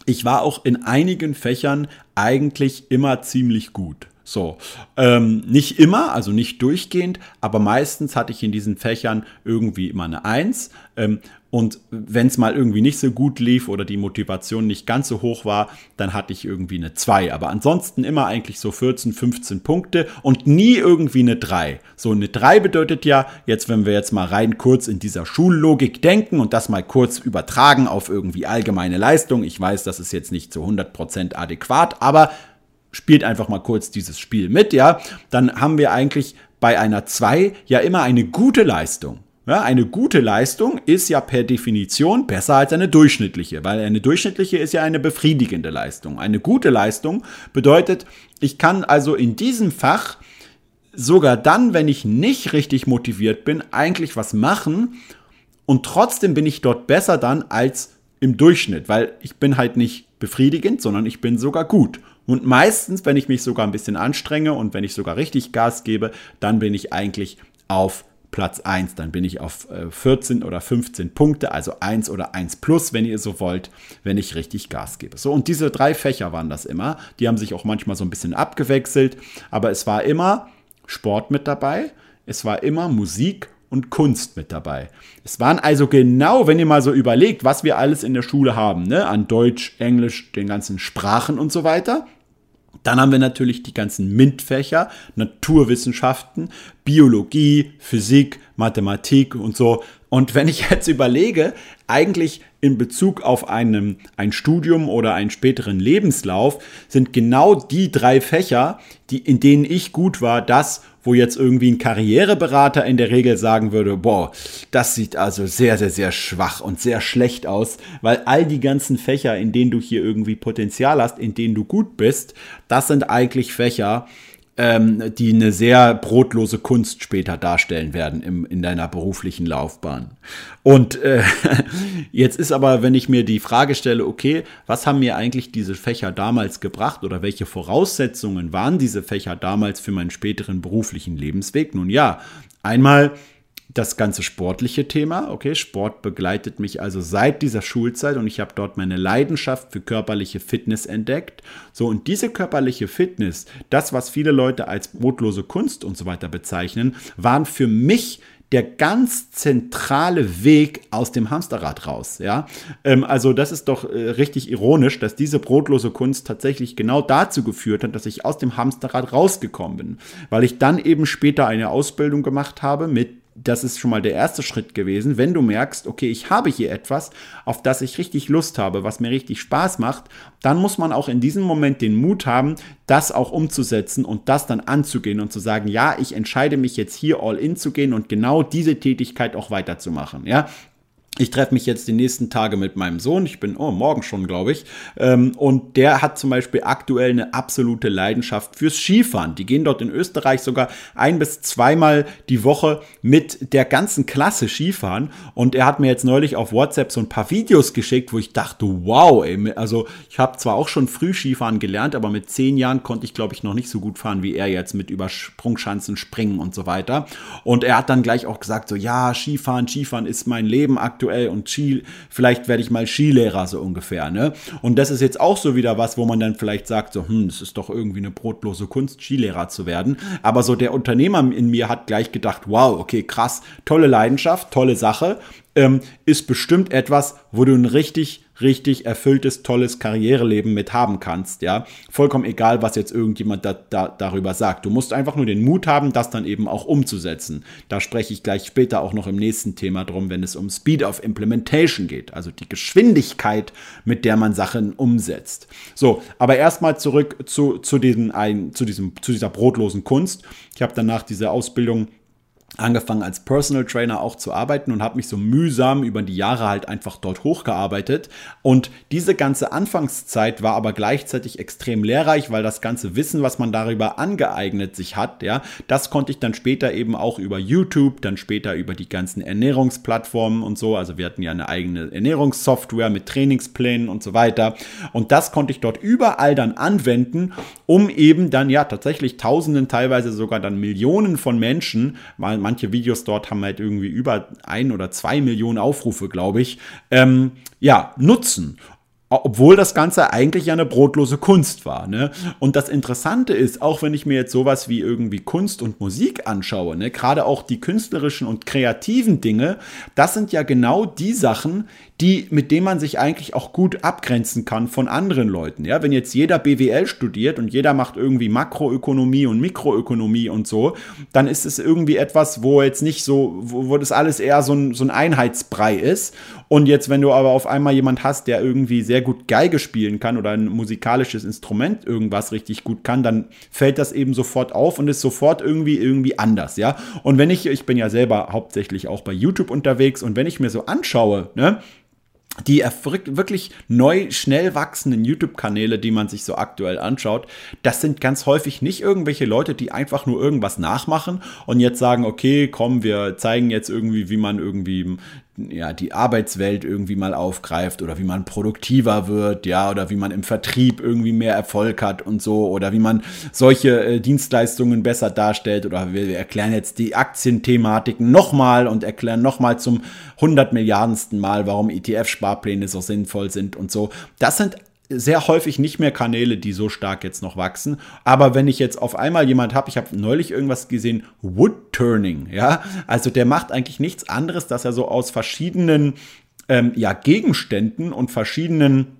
Speaker 1: ich war auch in einigen Fächern eigentlich immer ziemlich gut. So, ähm, nicht immer, also nicht durchgehend, aber meistens hatte ich in diesen Fächern irgendwie immer eine Eins. Ähm, und wenn es mal irgendwie nicht so gut lief oder die Motivation nicht ganz so hoch war, dann hatte ich irgendwie eine 2. Aber ansonsten immer eigentlich so 14, 15 Punkte und nie irgendwie eine 3. So eine 3 bedeutet ja, jetzt wenn wir jetzt mal rein kurz in dieser Schullogik denken und das mal kurz übertragen auf irgendwie allgemeine Leistung. Ich weiß, das ist jetzt nicht zu 100% adäquat, aber spielt einfach mal kurz dieses Spiel mit, ja. Dann haben wir eigentlich bei einer 2 ja immer eine gute Leistung. Ja, eine gute Leistung ist ja per Definition besser als eine durchschnittliche, weil eine durchschnittliche ist ja eine befriedigende Leistung. Eine gute Leistung bedeutet, ich kann also in diesem Fach sogar dann, wenn ich nicht richtig motiviert bin, eigentlich was machen und trotzdem bin ich dort besser dann als im Durchschnitt, weil ich bin halt nicht befriedigend, sondern ich bin sogar gut. Und meistens, wenn ich mich sogar ein bisschen anstrenge und wenn ich sogar richtig Gas gebe, dann bin ich eigentlich auf Platz 1. Dann bin ich auf 14 äh, oder 15 Punkte, also 1 oder 1 plus, wenn ihr so wollt, wenn ich richtig Gas gebe. So, und diese drei Fächer waren das immer. Die haben sich auch manchmal so ein bisschen abgewechselt, aber es war immer Sport mit dabei, es war immer Musik und Kunst mit dabei. Es waren also genau, wenn ihr mal so überlegt, was wir alles in der Schule haben, ne? an Deutsch, Englisch, den ganzen Sprachen und so weiter, dann haben wir natürlich die ganzen MINT-Fächer, Naturwissenschaften, Biologie, Physik, Mathematik und so. Und wenn ich jetzt überlege, eigentlich in Bezug auf einem, ein Studium oder einen späteren Lebenslauf, sind genau die drei Fächer, die, in denen ich gut war, das, wo jetzt irgendwie ein Karriereberater in der Regel sagen würde, boah, das sieht also sehr, sehr, sehr schwach und sehr schlecht aus, weil all die ganzen Fächer, in denen du hier irgendwie Potenzial hast, in denen du gut bist, das sind eigentlich Fächer, ähm, die eine sehr brotlose Kunst später darstellen werden im, in deiner beruflichen Laufbahn. Und äh, jetzt ist aber, wenn ich mir die Frage stelle, okay, was haben mir eigentlich diese Fächer damals gebracht oder welche Voraussetzungen waren diese Fächer damals für meinen späteren beruflichen Lebensweg? Nun ja, einmal das ganze sportliche Thema. Okay, Sport begleitet mich also seit dieser Schulzeit und ich habe dort meine Leidenschaft für körperliche Fitness entdeckt. So, und diese körperliche Fitness, das, was viele Leute als brotlose Kunst und so weiter bezeichnen, waren für mich der ganz zentrale Weg aus dem Hamsterrad raus. Ja, ähm, also das ist doch äh, richtig ironisch, dass diese brotlose Kunst tatsächlich genau dazu geführt hat, dass ich aus dem Hamsterrad rausgekommen bin, weil ich dann eben später eine Ausbildung gemacht habe mit das ist schon mal der erste Schritt gewesen. Wenn du merkst, okay, ich habe hier etwas, auf das ich richtig Lust habe, was mir richtig Spaß macht, dann muss man auch in diesem Moment den Mut haben, das auch umzusetzen und das dann anzugehen und zu sagen, ja, ich entscheide mich jetzt hier all in zu gehen und genau diese Tätigkeit auch weiterzumachen. Ja, ich treffe mich jetzt die nächsten Tage mit meinem Sohn. Ich bin, oh, morgen schon, glaube ich. Ähm, und der hat zum Beispiel aktuell eine absolute Leidenschaft fürs Skifahren. Die gehen dort in Österreich sogar ein bis zweimal die Woche mit der ganzen Klasse Skifahren. Und er hat mir jetzt neulich auf WhatsApp so ein paar Videos geschickt, wo ich dachte, wow, ey, also ich habe zwar auch schon früh Skifahren gelernt, aber mit zehn Jahren konnte ich, glaube ich, noch nicht so gut fahren wie er jetzt mit Übersprungschanzen springen und so weiter. Und er hat dann gleich auch gesagt, so, ja, Skifahren, Skifahren ist mein Leben aktuell aktuell und Ski, vielleicht werde ich mal Skilehrer so ungefähr, ne? Und das ist jetzt auch so wieder was, wo man dann vielleicht sagt, so, hm, es ist doch irgendwie eine brotlose Kunst, Skilehrer zu werden. Aber so der Unternehmer in mir hat gleich gedacht, wow, okay, krass, tolle Leidenschaft, tolle Sache, ähm, ist bestimmt etwas, wo du ein richtig richtig erfülltes, tolles Karriereleben mit haben kannst, ja. Vollkommen egal, was jetzt irgendjemand da, da, darüber sagt. Du musst einfach nur den Mut haben, das dann eben auch umzusetzen. Da spreche ich gleich später auch noch im nächsten Thema drum, wenn es um Speed of Implementation geht, also die Geschwindigkeit, mit der man Sachen umsetzt. So, aber erstmal zurück zu, zu, diesen, ein, zu, diesem, zu dieser brotlosen Kunst. Ich habe danach diese Ausbildung angefangen als Personal Trainer auch zu arbeiten und habe mich so mühsam über die Jahre halt einfach dort hochgearbeitet. Und diese ganze Anfangszeit war aber gleichzeitig extrem lehrreich, weil das ganze Wissen, was man darüber angeeignet sich hat, ja, das konnte ich dann später eben auch über YouTube, dann später über die ganzen Ernährungsplattformen und so. Also wir hatten ja eine eigene Ernährungssoftware mit Trainingsplänen und so weiter. Und das konnte ich dort überall dann anwenden, um eben dann ja tatsächlich Tausenden, teilweise sogar dann Millionen von Menschen, weil manche Videos dort haben halt irgendwie über ein oder zwei Millionen Aufrufe, glaube ich, ähm, ja, nutzen. obwohl das Ganze eigentlich ja eine brotlose Kunst war. Ne? Und das Interessante ist, auch wenn ich mir jetzt sowas wie irgendwie Kunst und Musik anschaue, ne, gerade auch die künstlerischen und kreativen Dinge, das sind ja genau die Sachen, die, mit denen man sich eigentlich auch gut abgrenzen kann von anderen Leuten. Ja, wenn jetzt jeder BWL studiert und jeder macht irgendwie Makroökonomie und Mikroökonomie und so, dann ist es irgendwie etwas, wo jetzt nicht so, wo, wo das alles eher so ein, so ein Einheitsbrei ist. Und jetzt, wenn du aber auf einmal jemand hast, der irgendwie sehr gut Geige spielen kann oder ein musikalisches Instrument irgendwas richtig gut kann, dann fällt das eben sofort auf und ist sofort irgendwie irgendwie anders, ja. Und wenn ich, ich bin ja selber hauptsächlich auch bei YouTube unterwegs und wenn ich mir so anschaue, ne, die wirklich neu, schnell wachsenden YouTube-Kanäle, die man sich so aktuell anschaut, das sind ganz häufig nicht irgendwelche Leute, die einfach nur irgendwas nachmachen und jetzt sagen, okay, komm, wir zeigen jetzt irgendwie, wie man irgendwie ja, die Arbeitswelt irgendwie mal aufgreift oder wie man produktiver wird, ja, oder wie man im Vertrieb irgendwie mehr Erfolg hat und so, oder wie man solche äh, Dienstleistungen besser darstellt, oder wir, wir erklären jetzt die Aktienthematiken nochmal und erklären nochmal zum 100 Milliardensten Mal, warum ETF-Sparpläne so sinnvoll sind und so. Das sind sehr häufig nicht mehr Kanäle, die so stark jetzt noch wachsen. Aber wenn ich jetzt auf einmal jemand habe, ich habe neulich irgendwas gesehen, Wood Turning, ja, also der macht eigentlich nichts anderes, dass er so aus verschiedenen ähm, ja, Gegenständen und verschiedenen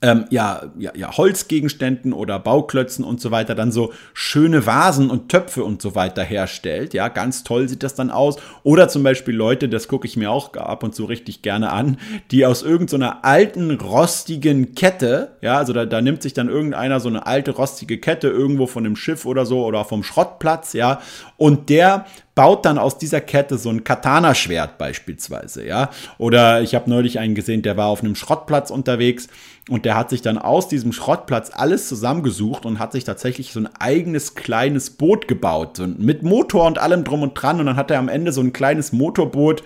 Speaker 1: ähm, ja, ja, ja, Holzgegenständen oder Bauklötzen und so weiter dann so schöne Vasen und Töpfe und so weiter herstellt. Ja, ganz toll sieht das dann aus. Oder zum Beispiel Leute, das gucke ich mir auch ab und zu richtig gerne an, die aus irgendeiner so alten, rostigen Kette, ja, also da, da nimmt sich dann irgendeiner so eine alte, rostige Kette irgendwo von einem Schiff oder so oder vom Schrottplatz, ja, und der baut dann aus dieser Kette so ein Katana-Schwert beispielsweise, ja. Oder ich habe neulich einen gesehen, der war auf einem Schrottplatz unterwegs und der hat sich dann aus diesem Schrottplatz alles zusammengesucht und hat sich tatsächlich so ein eigenes kleines Boot gebaut. So mit Motor und allem drum und dran. Und dann hat er am Ende so ein kleines Motorboot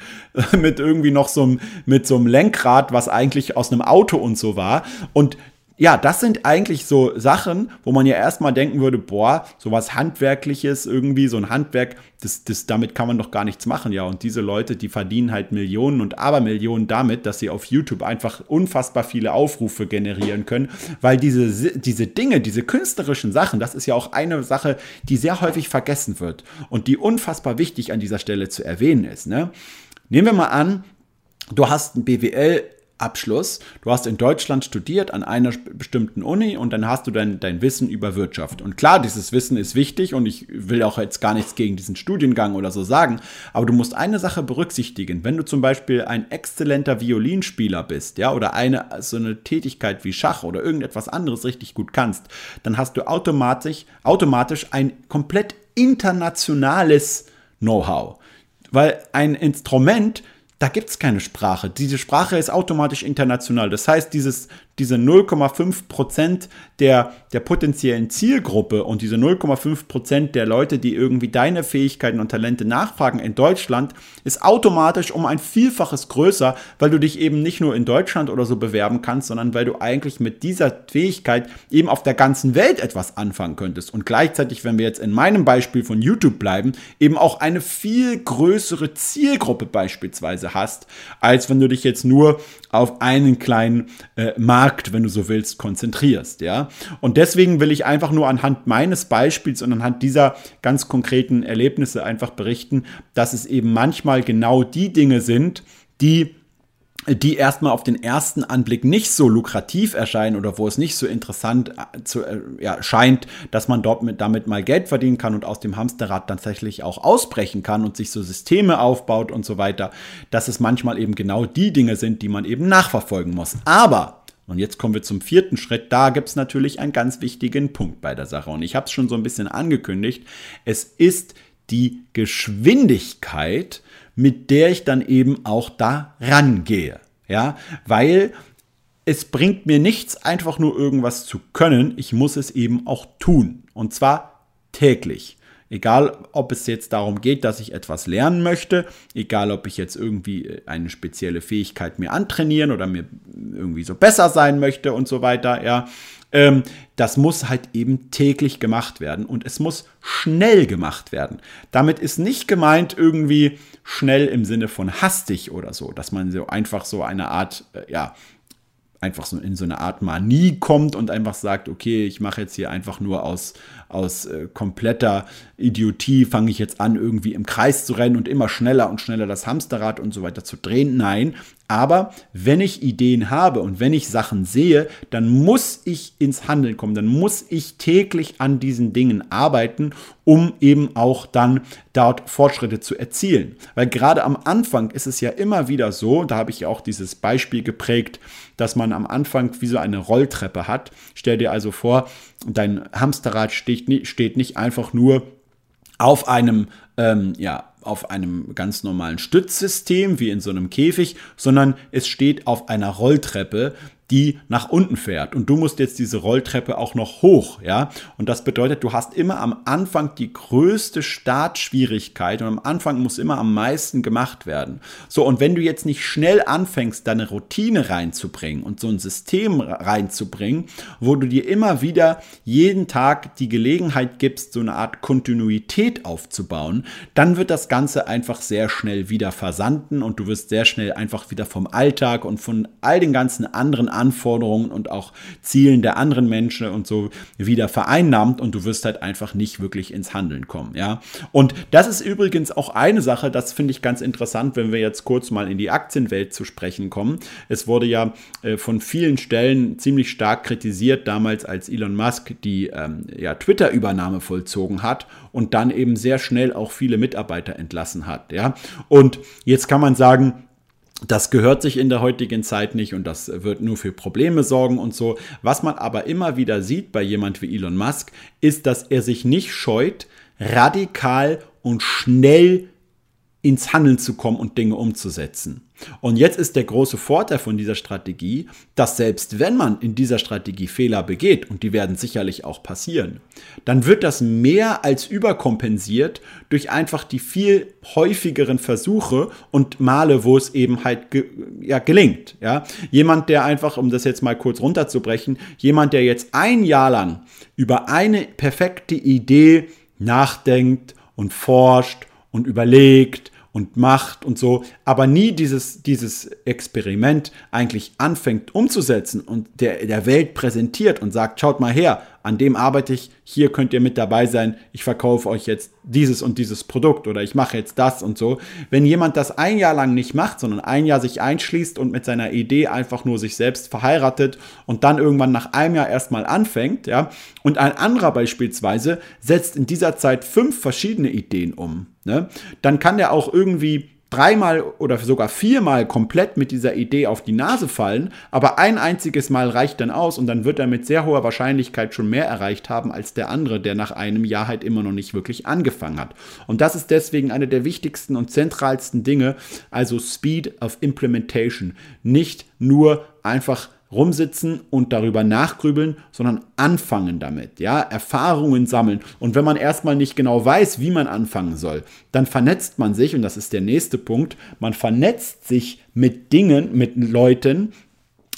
Speaker 1: mit irgendwie noch so einem, mit so einem Lenkrad, was eigentlich aus einem Auto und so war. Und ja, das sind eigentlich so Sachen, wo man ja erstmal denken würde, boah, sowas Handwerkliches irgendwie, so ein Handwerk, das, das, damit kann man doch gar nichts machen, ja. Und diese Leute, die verdienen halt Millionen und Abermillionen damit, dass sie auf YouTube einfach unfassbar viele Aufrufe generieren können, weil diese, diese Dinge, diese künstlerischen Sachen, das ist ja auch eine Sache, die sehr häufig vergessen wird und die unfassbar wichtig an dieser Stelle zu erwähnen ist, ne? Nehmen wir mal an, du hast ein BWL Abschluss. Du hast in Deutschland studiert an einer bestimmten Uni und dann hast du dein, dein Wissen über Wirtschaft. Und klar, dieses Wissen ist wichtig und ich will auch jetzt gar nichts gegen diesen Studiengang oder so sagen, aber du musst eine Sache berücksichtigen. Wenn du zum Beispiel ein exzellenter Violinspieler bist, ja, oder eine so eine Tätigkeit wie Schach oder irgendetwas anderes richtig gut kannst, dann hast du automatisch, automatisch ein komplett internationales Know-how. Weil ein Instrument da gibt es keine Sprache. Diese Sprache ist automatisch international. Das heißt, dieses, diese 0,5 Prozent der, der potenziellen Zielgruppe und diese 0,5 Prozent der Leute, die irgendwie deine Fähigkeiten und Talente nachfragen in Deutschland, ist automatisch um ein Vielfaches größer, weil du dich eben nicht nur in Deutschland oder so bewerben kannst, sondern weil du eigentlich mit dieser Fähigkeit eben auf der ganzen Welt etwas anfangen könntest. Und gleichzeitig, wenn wir jetzt in meinem Beispiel von YouTube bleiben, eben auch eine viel größere Zielgruppe beispielsweise hast, als wenn du dich jetzt nur auf einen kleinen äh, Markt, wenn du so willst, konzentrierst, ja. Und deswegen will ich einfach nur anhand meines Beispiels und anhand dieser ganz konkreten Erlebnisse einfach berichten, dass es eben manchmal genau die Dinge sind, die die erstmal auf den ersten Anblick nicht so lukrativ erscheinen oder wo es nicht so interessant äh, zu, äh, ja, scheint, dass man dort mit, damit mal Geld verdienen kann und aus dem Hamsterrad tatsächlich auch ausbrechen kann und sich so Systeme aufbaut und so weiter, dass es manchmal eben genau die Dinge sind, die man eben nachverfolgen muss. Aber und jetzt kommen wir zum vierten Schritt. Da gibt es natürlich einen ganz wichtigen Punkt bei der Sache. Und ich habe es schon so ein bisschen angekündigt. Es ist die Geschwindigkeit, mit der ich dann eben auch da rangehe. Ja, weil es bringt mir nichts, einfach nur irgendwas zu können. Ich muss es eben auch tun. Und zwar täglich. Egal, ob es jetzt darum geht, dass ich etwas lernen möchte, egal, ob ich jetzt irgendwie äh, eine spezielle Fähigkeit mir antrainieren oder mir irgendwie so besser sein möchte und so weiter, ja. Ähm, das muss halt eben täglich gemacht werden und es muss schnell gemacht werden. Damit ist nicht gemeint irgendwie schnell im Sinne von hastig oder so, dass man so einfach so eine Art, äh, ja, einfach so in so eine Art Manie kommt und einfach sagt, okay, ich mache jetzt hier einfach nur aus, aus äh, kompletter Idiotie, fange ich jetzt an, irgendwie im Kreis zu rennen und immer schneller und schneller das Hamsterrad und so weiter zu drehen. Nein, aber wenn ich Ideen habe und wenn ich Sachen sehe, dann muss ich ins Handeln kommen, dann muss ich täglich an diesen Dingen arbeiten, um eben auch dann dort Fortschritte zu erzielen. Weil gerade am Anfang ist es ja immer wieder so, da habe ich ja auch dieses Beispiel geprägt, dass man am Anfang wie so eine Rolltreppe hat. Stell dir also vor, dein Hamsterrad steht, nicht einfach nur auf einem, ähm, ja, auf einem ganz normalen Stützsystem wie in so einem Käfig, sondern es steht auf einer Rolltreppe, die nach unten fährt. Und du musst jetzt diese Rolltreppe auch noch hoch, ja. Und das bedeutet, du hast immer am Anfang die größte Startschwierigkeit und am Anfang muss immer am meisten gemacht werden. So, und wenn du jetzt nicht schnell anfängst, deine Routine reinzubringen und so ein System reinzubringen, wo du dir immer wieder jeden Tag die Gelegenheit gibst, so eine Art Kontinuität aufzubauen, dann wird das Ganze einfach sehr schnell wieder versanden und du wirst sehr schnell einfach wieder vom Alltag und von all den ganzen anderen Anforderungen und auch Zielen der anderen Menschen und so wieder vereinnahmt und du wirst halt einfach nicht wirklich ins Handeln kommen, ja. Und das ist übrigens auch eine Sache, das finde ich ganz interessant, wenn wir jetzt kurz mal in die Aktienwelt zu sprechen kommen. Es wurde ja äh, von vielen Stellen ziemlich stark kritisiert, damals als Elon Musk die ähm, ja, Twitter-Übernahme vollzogen hat und dann eben sehr schnell auch viele Mitarbeiter entlassen hat, ja. Und jetzt kann man sagen, das gehört sich in der heutigen Zeit nicht und das wird nur für Probleme sorgen und so. Was man aber immer wieder sieht bei jemand wie Elon Musk, ist, dass er sich nicht scheut, radikal und schnell ins Handeln zu kommen und Dinge umzusetzen. Und jetzt ist der große Vorteil von dieser Strategie, dass selbst wenn man in dieser Strategie Fehler begeht, und die werden sicherlich auch passieren, dann wird das mehr als überkompensiert durch einfach die viel häufigeren Versuche und Male, wo es eben halt ge ja, gelingt. Ja? Jemand, der einfach, um das jetzt mal kurz runterzubrechen, jemand, der jetzt ein Jahr lang über eine perfekte Idee nachdenkt und forscht und überlegt und macht und so, aber nie dieses, dieses Experiment eigentlich anfängt umzusetzen und der, der Welt präsentiert und sagt, schaut mal her, an dem arbeite ich, hier könnt ihr mit dabei sein, ich verkaufe euch jetzt dieses und dieses Produkt oder ich mache jetzt das und so. Wenn jemand das ein Jahr lang nicht macht, sondern ein Jahr sich einschließt und mit seiner Idee einfach nur sich selbst verheiratet und dann irgendwann nach einem Jahr erstmal anfängt, ja, und ein anderer beispielsweise setzt in dieser Zeit fünf verschiedene Ideen um, ne, dann kann der auch irgendwie dreimal oder sogar viermal komplett mit dieser Idee auf die Nase fallen, aber ein einziges Mal reicht dann aus und dann wird er mit sehr hoher Wahrscheinlichkeit schon mehr erreicht haben als der andere, der nach einem Jahr halt immer noch nicht wirklich angefangen hat. Und das ist deswegen eine der wichtigsten und zentralsten Dinge, also Speed of Implementation. Nicht nur einfach rumsitzen und darüber nachgrübeln, sondern anfangen damit, ja, Erfahrungen sammeln. Und wenn man erstmal nicht genau weiß, wie man anfangen soll, dann vernetzt man sich, und das ist der nächste Punkt, man vernetzt sich mit Dingen, mit Leuten,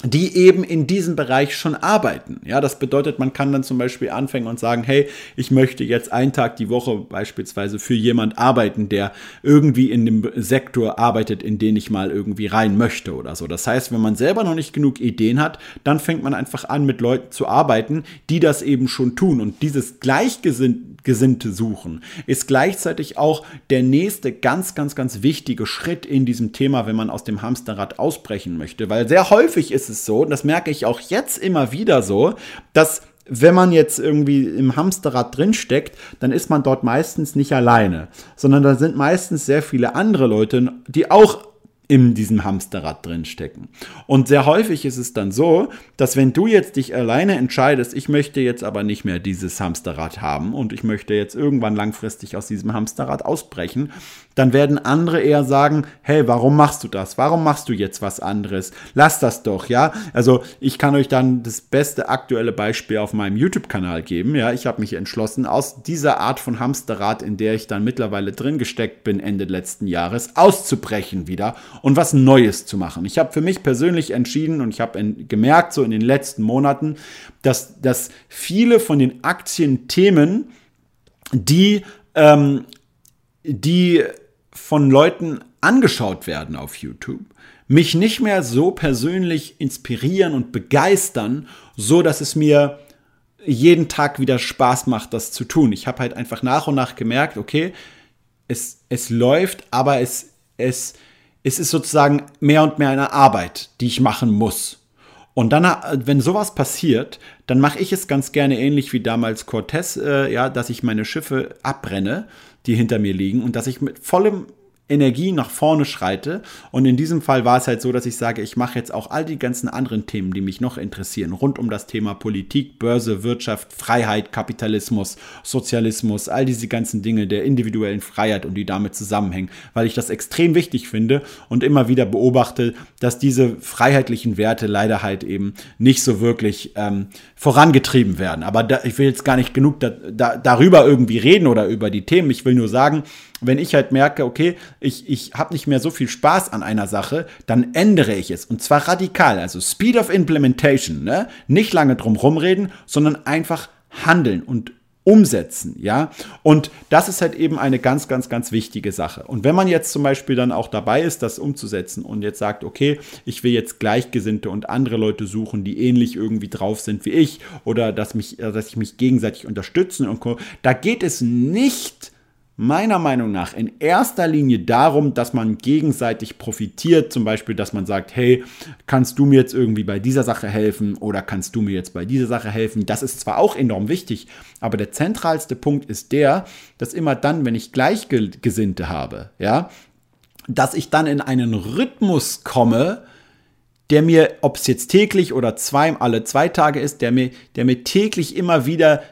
Speaker 1: die eben in diesem Bereich schon arbeiten. Ja, das bedeutet, man kann dann zum Beispiel anfangen und sagen, hey, ich möchte jetzt einen Tag die Woche beispielsweise für jemand arbeiten, der irgendwie in dem Sektor arbeitet, in den ich mal irgendwie rein möchte oder so. Das heißt, wenn man selber noch nicht genug Ideen hat, dann fängt man einfach an, mit Leuten zu arbeiten, die das eben schon tun. Und dieses Gleichgesinnte suchen ist gleichzeitig auch der nächste ganz, ganz, ganz wichtige Schritt in diesem Thema, wenn man aus dem Hamsterrad ausbrechen möchte. Weil sehr häufig ist es es so, und das merke ich auch jetzt immer wieder so, dass wenn man jetzt irgendwie im Hamsterrad drinsteckt, dann ist man dort meistens nicht alleine, sondern da sind meistens sehr viele andere Leute, die auch in diesem Hamsterrad drinstecken. Und sehr häufig ist es dann so, dass wenn du jetzt dich alleine entscheidest, ich möchte jetzt aber nicht mehr dieses Hamsterrad haben und ich möchte jetzt irgendwann langfristig aus diesem Hamsterrad ausbrechen, dann werden andere eher sagen, hey, warum machst du das? Warum machst du jetzt was anderes? Lass das doch, ja? Also, ich kann euch dann das beste aktuelle Beispiel auf meinem YouTube-Kanal geben, ja? Ich habe mich entschlossen, aus dieser Art von Hamsterrad, in der ich dann mittlerweile drin gesteckt bin Ende letzten Jahres, auszubrechen wieder und was Neues zu machen. Ich habe für mich persönlich entschieden und ich habe gemerkt, so in den letzten Monaten, dass, dass viele von den Aktienthemen, die, ähm, die von Leuten angeschaut werden auf YouTube, mich nicht mehr so persönlich inspirieren und begeistern, so dass es mir jeden Tag wieder Spaß macht, das zu tun. Ich habe halt einfach nach und nach gemerkt, okay, es, es läuft, aber es, es, es ist sozusagen mehr und mehr eine Arbeit, die ich machen muss. Und dann, wenn sowas passiert, dann mache ich es ganz gerne ähnlich wie damals Cortez, äh, ja, dass ich meine Schiffe abbrenne, die hinter mir liegen und dass ich mit vollem Energie nach vorne schreite. Und in diesem Fall war es halt so, dass ich sage, ich mache jetzt auch all die ganzen anderen Themen, die mich noch interessieren, rund um das Thema Politik, Börse, Wirtschaft, Freiheit, Kapitalismus, Sozialismus, all diese ganzen Dinge der individuellen Freiheit und die damit zusammenhängen, weil ich das extrem wichtig finde und immer wieder beobachte, dass diese freiheitlichen Werte leider halt eben nicht so wirklich ähm, vorangetrieben werden. Aber da, ich will jetzt gar nicht genug da, da, darüber irgendwie reden oder über die Themen. Ich will nur sagen, wenn ich halt merke, okay, ich, ich habe nicht mehr so viel Spaß an einer Sache, dann ändere ich es. Und zwar radikal. Also Speed of Implementation. Ne? Nicht lange drum rumreden, sondern einfach handeln und umsetzen, ja. Und das ist halt eben eine ganz, ganz, ganz wichtige Sache. Und wenn man jetzt zum Beispiel dann auch dabei ist, das umzusetzen und jetzt sagt, okay, ich will jetzt Gleichgesinnte und andere Leute suchen, die ähnlich irgendwie drauf sind wie ich oder dass mich, dass ich mich gegenseitig unterstützen und da geht es nicht meiner Meinung nach in erster Linie darum, dass man gegenseitig profitiert. Zum Beispiel, dass man sagt, hey, kannst du mir jetzt irgendwie bei dieser Sache helfen oder kannst du mir jetzt bei dieser Sache helfen? Das ist zwar auch enorm wichtig, aber der zentralste Punkt ist der, dass immer dann, wenn ich Gleichgesinnte habe, ja, dass ich dann in einen Rhythmus komme, der mir, ob es jetzt täglich oder zwei, alle zwei Tage ist, der mir, der mir täglich immer wieder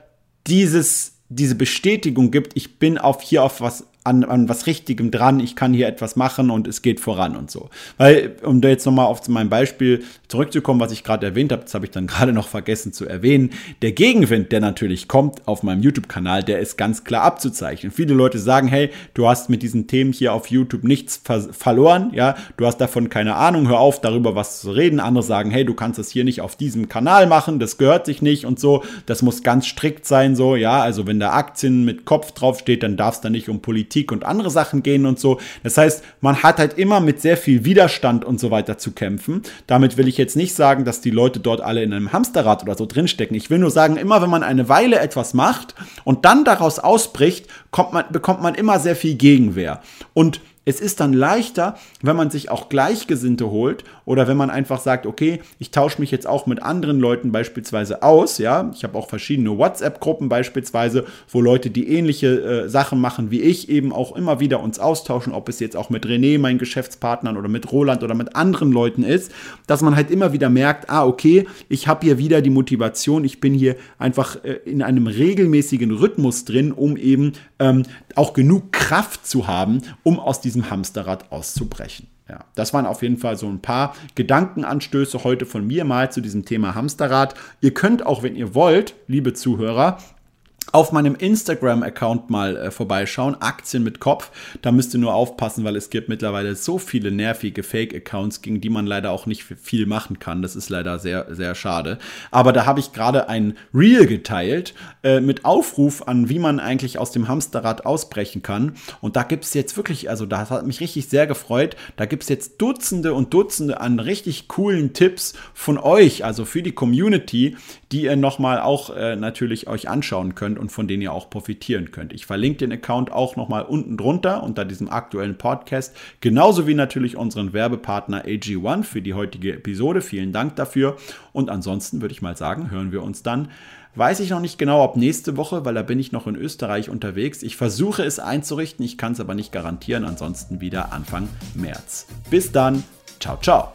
Speaker 1: dieses diese Bestätigung gibt, ich bin auf hier auf was an, an was Richtigem dran, ich kann hier etwas machen und es geht voran und so. Weil, um da jetzt nochmal auf mein Beispiel zurückzukommen, was ich gerade erwähnt habe, das habe ich dann gerade noch vergessen zu erwähnen, der Gegenwind, der natürlich kommt auf meinem YouTube-Kanal, der ist ganz klar abzuzeichnen. Viele Leute sagen, hey, du hast mit diesen Themen hier auf YouTube nichts ver verloren, ja, du hast davon keine Ahnung, hör auf, darüber was zu reden. Andere sagen, hey, du kannst das hier nicht auf diesem Kanal machen, das gehört sich nicht und so, das muss ganz strikt sein, so, ja, also wenn da Aktien mit Kopf draufsteht, dann darf es da nicht um Politik Politik und andere Sachen gehen und so. Das heißt, man hat halt immer mit sehr viel Widerstand und so weiter zu kämpfen. Damit will ich jetzt nicht sagen, dass die Leute dort alle in einem Hamsterrad oder so drinstecken. Ich will nur sagen, immer wenn man eine Weile etwas macht und dann daraus ausbricht, man, bekommt man immer sehr viel Gegenwehr. Und es ist dann leichter, wenn man sich auch Gleichgesinnte holt oder wenn man einfach sagt, okay, ich tausche mich jetzt auch mit anderen Leuten beispielsweise aus, ja. Ich habe auch verschiedene WhatsApp-Gruppen beispielsweise, wo Leute, die ähnliche äh, Sachen machen wie ich, eben auch immer wieder uns austauschen, ob es jetzt auch mit René, meinen Geschäftspartnern oder mit Roland oder mit anderen Leuten ist, dass man halt immer wieder merkt, ah, okay, ich habe hier wieder die Motivation, ich bin hier einfach äh, in einem regelmäßigen Rhythmus drin, um eben ähm, auch genug Kraft zu haben, um aus diesem Hamsterrad auszubrechen. Ja, das waren auf jeden Fall so ein paar Gedankenanstöße heute von mir mal zu diesem Thema Hamsterrad. Ihr könnt auch, wenn ihr wollt, liebe Zuhörer, auf meinem Instagram-Account mal äh, vorbeischauen, Aktien mit Kopf. Da müsst ihr nur aufpassen, weil es gibt mittlerweile so viele nervige Fake-Accounts, gegen die man leider auch nicht viel machen kann. Das ist leider sehr, sehr schade. Aber da habe ich gerade ein Reel geteilt äh, mit Aufruf an, wie man eigentlich aus dem Hamsterrad ausbrechen kann. Und da gibt es jetzt wirklich, also das hat mich richtig sehr gefreut. Da gibt es jetzt Dutzende und Dutzende an richtig coolen Tipps von euch, also für die Community, die ihr nochmal auch äh, natürlich euch anschauen könnt und von denen ihr auch profitieren könnt. Ich verlinke den Account auch nochmal unten drunter unter diesem aktuellen Podcast, genauso wie natürlich unseren Werbepartner AG1 für die heutige Episode. Vielen Dank dafür. Und ansonsten würde ich mal sagen, hören wir uns dann. Weiß ich noch nicht genau, ob nächste Woche, weil da bin ich noch in Österreich unterwegs. Ich versuche es einzurichten, ich kann es aber nicht garantieren. Ansonsten wieder Anfang März. Bis dann. Ciao, ciao.